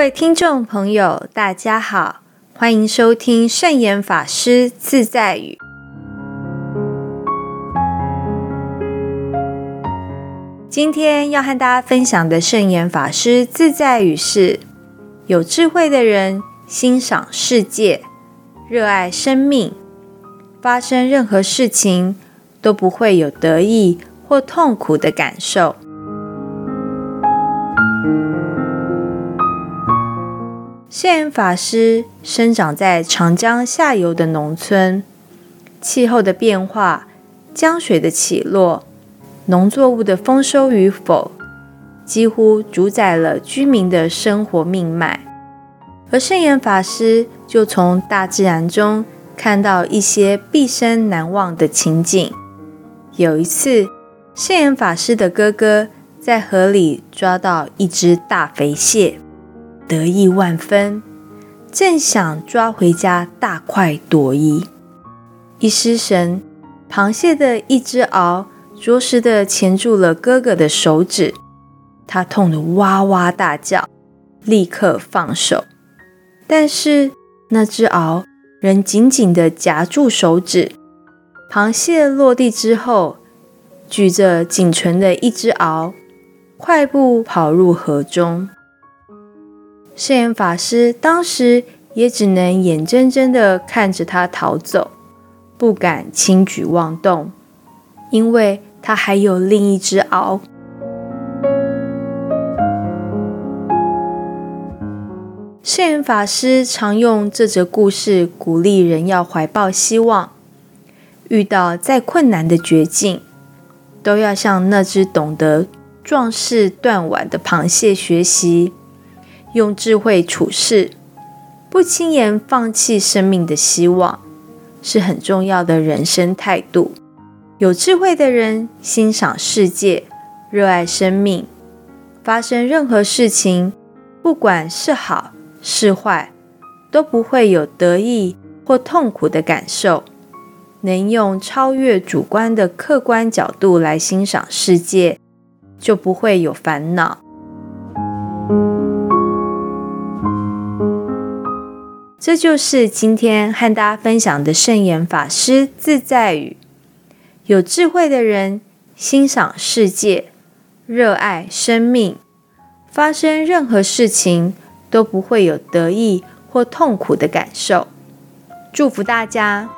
各位听众朋友，大家好，欢迎收听圣严法师自在语。今天要和大家分享的圣严法师自在语是：有智慧的人欣赏世界，热爱生命，发生任何事情都不会有得意或痛苦的感受。圣严法师生长在长江下游的农村，气候的变化、江水的起落。农作物的丰收与否，几乎主宰了居民的生活命脉。而圣严法师就从大自然中看到一些毕生难忘的情景。有一次，圣严法师的哥哥在河里抓到一只大肥蟹，得意万分，正想抓回家大快朵颐，一失神，螃蟹的一只螯。着实的钳住了哥哥的手指，他痛得哇哇大叫，立刻放手。但是那只螯仍紧紧的夹住手指。螃蟹落地之后，举着仅存的一只螯，快步跑入河中。圣严法师当时也只能眼睁睁的看着他逃走，不敢轻举妄动，因为。他还有另一只鳌。圣严法师常用这则故事鼓励人要怀抱希望，遇到再困难的绝境，都要向那只懂得壮士断腕的螃蟹学习，用智慧处事，不轻言放弃生命的希望，是很重要的人生态度。有智慧的人欣赏世界，热爱生命。发生任何事情，不管是好是坏，都不会有得意或痛苦的感受。能用超越主观的客观角度来欣赏世界，就不会有烦恼。这就是今天和大家分享的圣言法师自在语。有智慧的人欣赏世界，热爱生命，发生任何事情都不会有得意或痛苦的感受。祝福大家！